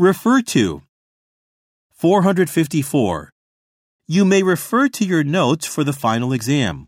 Refer to. 454. You may refer to your notes for the final exam.